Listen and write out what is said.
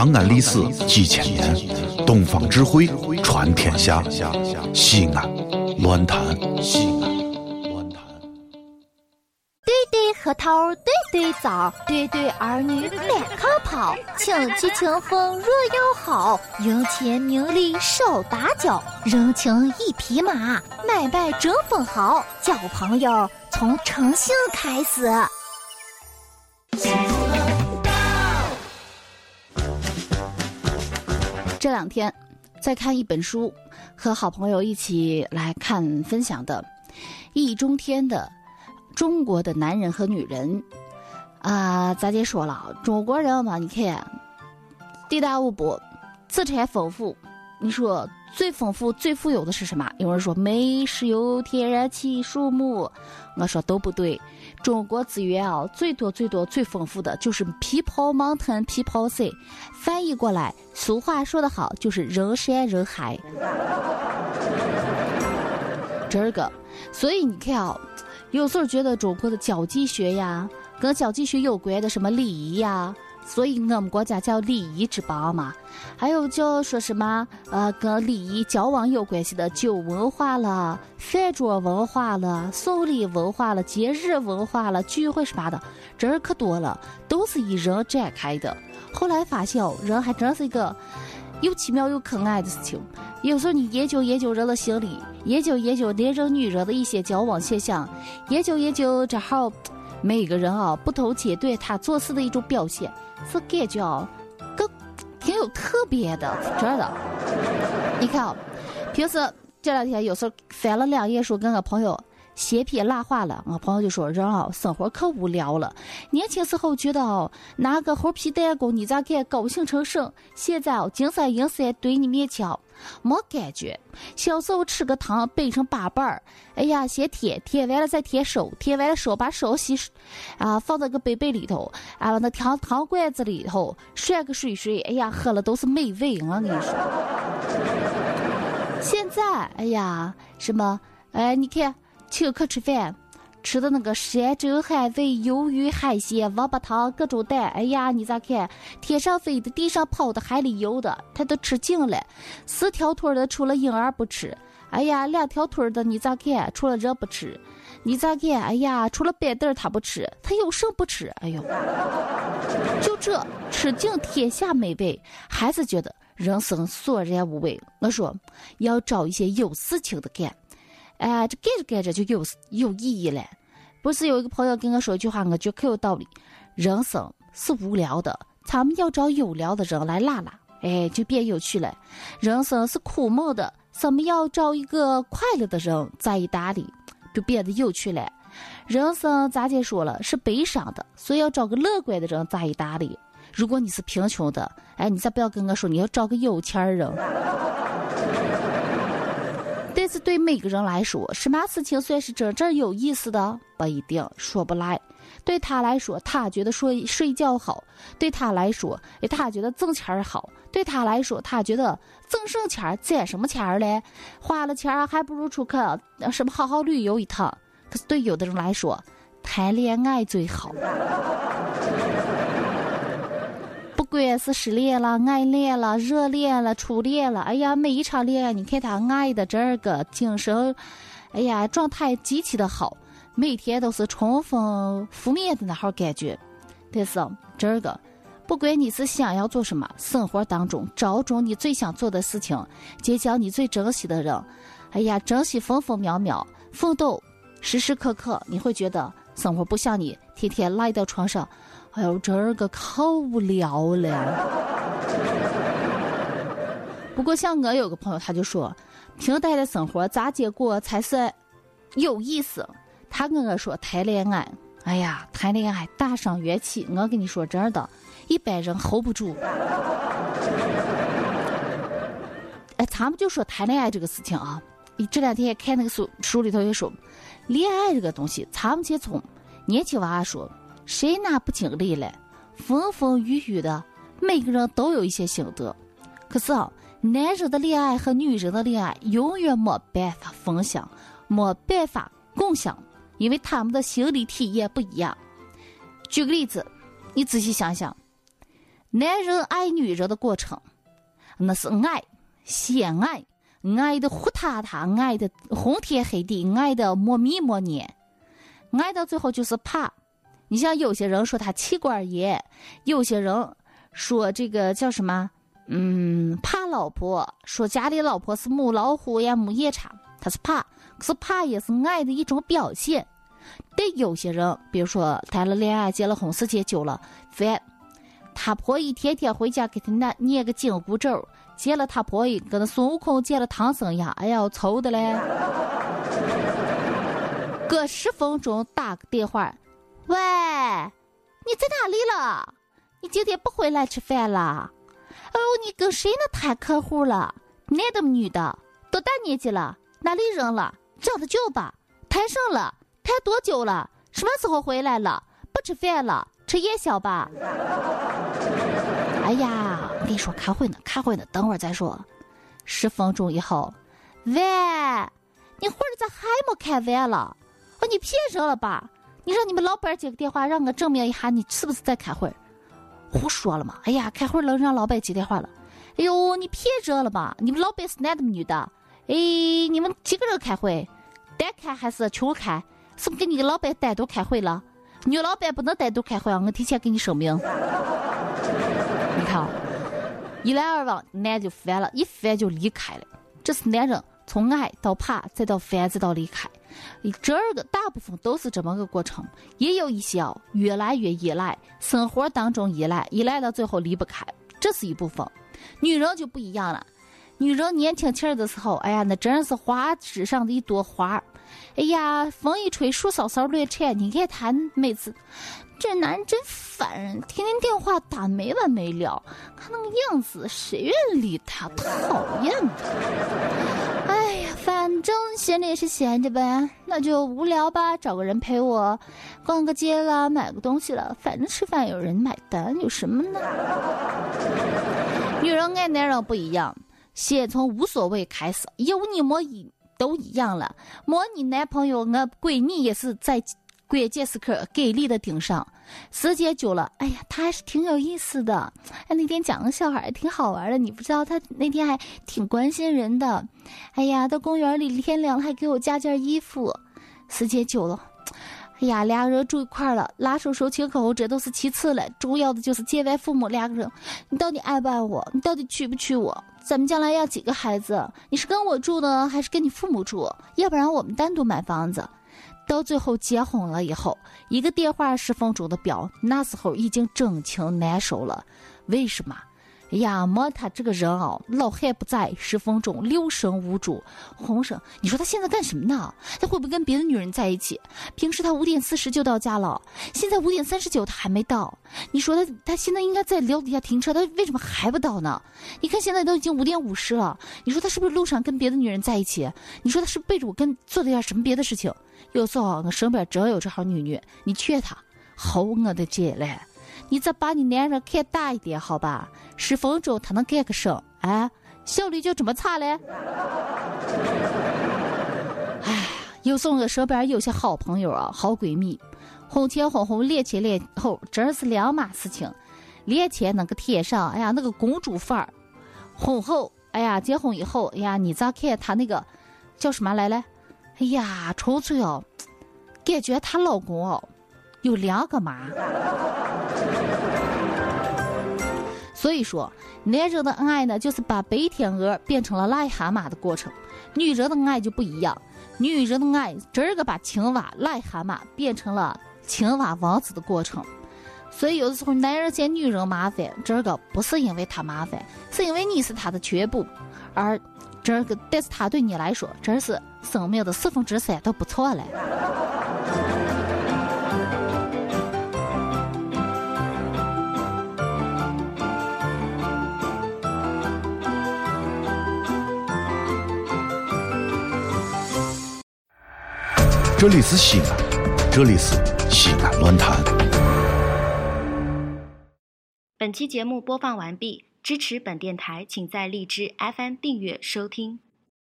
长安历史几千年，东方智慧传天下。西安，乱谈西安，乱谈。对对核桃，对对枣，对对儿女满炕跑，亲戚情分若要好，赢钱名利少打搅，人情一匹马，买卖争分毫，交朋友从诚信开始。这两天在看一本书，和好朋友一起来看分享的《易中天的中国的男人和女人》啊，咱姐说了，中国人嘛，你看地大物博，资产丰富，你说最丰富、最富有的是什么？有人说煤、石油、天然气、树木，我说都不对。中国资源啊，最多最多最丰富的就是 people mountain people sea，翻译过来，俗话说得好，就是人山人海。这个，所以你看啊，有时候觉得中国的交际学呀，跟交际学有关的什么礼仪呀。所以我们国家叫礼仪之邦嘛，还有叫说什么呃，跟礼仪交往有关系的酒文化了、饭桌文化了、送礼文化了、节日文化了、聚会什么的，这儿可多了，都是以人展开的。后来发现哦，人还真是一个又奇妙又可爱的事情。有时候你研究研究人的心理，研究研究男人女人的一些交往现象，研究研究这好每个人啊不同阶段他做事的一种表现。是感觉啊，更挺有特别的，真的。你看啊，平时这两天有时候翻了两页书，跟个朋友闲篇拉话了，我朋友就说：“人啊，生活可无聊了。年轻时候觉得哦，拿个猴皮弹弓，你咋敢高兴成神？现在哦，金山银山堆你面前。”没感觉，小时候吃个糖掰成八瓣儿，哎呀，先舔，舔完了再舔手，舔完了手把手洗，啊，放在个杯杯里头，啊，那糖糖罐子里头涮个水水，哎呀，喝了都是美味，我跟你说。现在，哎呀，什么，哎，你看，请客吃饭。吃的那个山珍海味、鱿鱼海鲜、王八汤、各种蛋，哎呀，你咋看？天上飞的、地上跑的、海里游的，他都吃尽了。四条腿的除了婴儿不吃，哎呀，两条腿的你咋看？除了人不吃，你咋看？哎呀，除了板凳他不吃，他有什么不吃？哎呦，就这吃尽天下美味，还是觉得人生索然无味。我说，要找一些有事情的干。哎，这干着干着就有有意义了。不是有一个朋友跟我说一句话，我觉得可有道理。人生是无聊的，咱们要找有聊的人来拉拉，哎，就变有趣了。人生是苦闷的，咱们要找一个快乐的人在一搭理，就变得有趣了。人生咋姐说了是悲伤的，所以要找个乐观的人在一搭理。如果你是贫穷的，哎，你再不要跟我说你要找个有钱人。但是对每个人来说，什么事情算是真正有意思的？不一定说不来。对他来说，他觉得睡睡觉好；对他来说，他觉得挣钱儿好；对他来说，他觉得挣什么钱攒什么钱儿嘞？花了钱还不如出去什么好好旅游一趟。可是对有的人来说，谈恋爱最好。不管是失恋了、爱恋了、热恋了、初恋了，哎呀，每一场恋爱，你看他爱的这个精神，哎呀，状态极其的好，每天都是冲锋覆灭的那号感觉。但是这个，不管你是想要做什么，生活当中找准你最想做的事情，结交你最珍惜的人，哎呀，珍惜分分秒秒，奋斗时时刻刻，你会觉得生活不像你天天赖到床上。哎呦，这儿个可无聊了。不过像我有个朋友，他就说，平淡的生活咋结果才是有意思。他跟我说谈恋爱，哎呀，谈恋爱大伤元气。我跟你说真的，一般人 hold 不住。哎，咱们就说谈恋爱这个事情啊，你这两天看那个书书里头也说，恋爱这个东西，咱们先从年轻娃娃说。谁拿不经历嘞风风雨雨的？每个人都有一些心得。可是啊，男人的恋爱和女人的恋爱永远没办法分享，没办法共享，因为他们的心理体验不一样。举个例子，你仔细想想，男人爱女人的过程，那是爱，先爱，爱的呼塌塌，爱的昏天黑地，爱的莫米莫念，爱到最后就是怕。你像有些人说他妻管严，有些人说这个叫什么？嗯，怕老婆，说家里老婆是母老虎呀，母夜叉，他是怕，可是怕也是爱的一种表现。但有些人，比如说谈了恋爱、结了婚，时间久了，烦。他婆一天天回家给他那念个紧箍咒，见了他婆一跟那孙悟空见了唐僧一样，哎呀，愁的嘞。隔十分钟打个电话，喂，你在哪里了？你今天不回来吃饭了？哦，你跟谁呢谈客户了？男的女的？多大年纪了？哪里人了？长得久吧？谈上了？谈多久了？什么时候回来了？不吃饭了？吃夜宵吧。哎呀，我跟你说，开会呢，开会呢，等会儿再说。十分钟以后，喂，你会儿咋还没开完了？哦，你骗人了吧？你让你们老板接个电话，让我证明一下你是不是在开会？胡说了嘛！哎呀，开会了，让老板接电话了。哎呦，你骗人了吧？你们老板是男的女的？哎，你们几个人开会？单开还是群开？是不是跟你个老板单独开会了？女老板不能单独开会啊！我提前给你声明。你看，一来二往，男就烦了，一烦就离开了。这是男人从爱到怕，再到烦，再到离开。这个大部分都是这么个过程，也有一些哦，越来越依赖，生活当中依赖，依赖到最后离不开，这是一部分。女人就不一样了，女人年轻轻的时候，哎呀，那真是花枝上的一朵花。哎呀，风一吹，树梢梢乱颤。你看他每次，这男人真烦人，天天电话打没完没了。看那个样子，谁愿意理他？讨厌他。闲着也是闲着呗，那就无聊吧，找个人陪我逛个街啦，买个东西了。反正吃饭有人买单，有什么呢？女人爱男人不一样，先从无所谓开始，有你没你。都一样了，没你男朋友，我闺蜜也是在关键时刻给力的顶上。时间久了，哎呀，他还是挺有意思的。哎，那天讲个笑话，挺好玩的。你不知道，他那天还挺关心人的。哎呀，到公园里天凉了，还给我加件衣服。时间久了，哎呀，两个人住一块了，拉手手亲口这都是其次了，重要的就是见完父母，两个人，你到底爱不爱我？你到底娶不娶我？咱们将来要几个孩子？你是跟我住呢，还是跟你父母住？要不然我们单独买房子。到最后结婚了以后，一个电话十分钟的表，那时候已经真情难收了。为什么？哎呀，莫他这个人哦，老汉不在，十分钟六神无主。红生，你说他现在干什么呢？他会不会跟别的女人在一起？平时他五点四十就到家了，现在五点三十九他还没到。你说他他现在应该在楼底下停车，他为什么还不到呢？你看现在都已经五点五十了，你说他是不是路上跟别的女人在一起？你说他是背着我跟做了点什么别的事情？有时候我身边只要有这号女女，你劝他，好我的姐嘞。你再把你男人看大一点，好吧？十分钟他能干个什？哎，效率就这么差嘞？哎，有时候我身边有些好朋友啊，好闺蜜，婚前婚后恋前恋后真是两码事情。恋前那个天上，哎呀，那个公主范儿；婚后，哎呀，结婚以后，哎呀，你咋看她那个叫什么来嘞？哎呀，纯粹哦，感觉她老公哦。有两个妈，所以说，男人的爱呢，就是把白天鹅变成了癞蛤蟆的过程；女人的爱就不一样，女人的爱这个把青蛙、癞蛤蟆变成了青蛙王子的过程。所以有的时候，男人嫌女人麻烦，这个不是因为他麻烦，是因为你是他的全部，而这个，但是他对你来说，真是生命的四分之三都不错了。这里是西安，这里是西安论坛。本期节目播放完毕，支持本电台，请在荔枝 FM 订阅收听。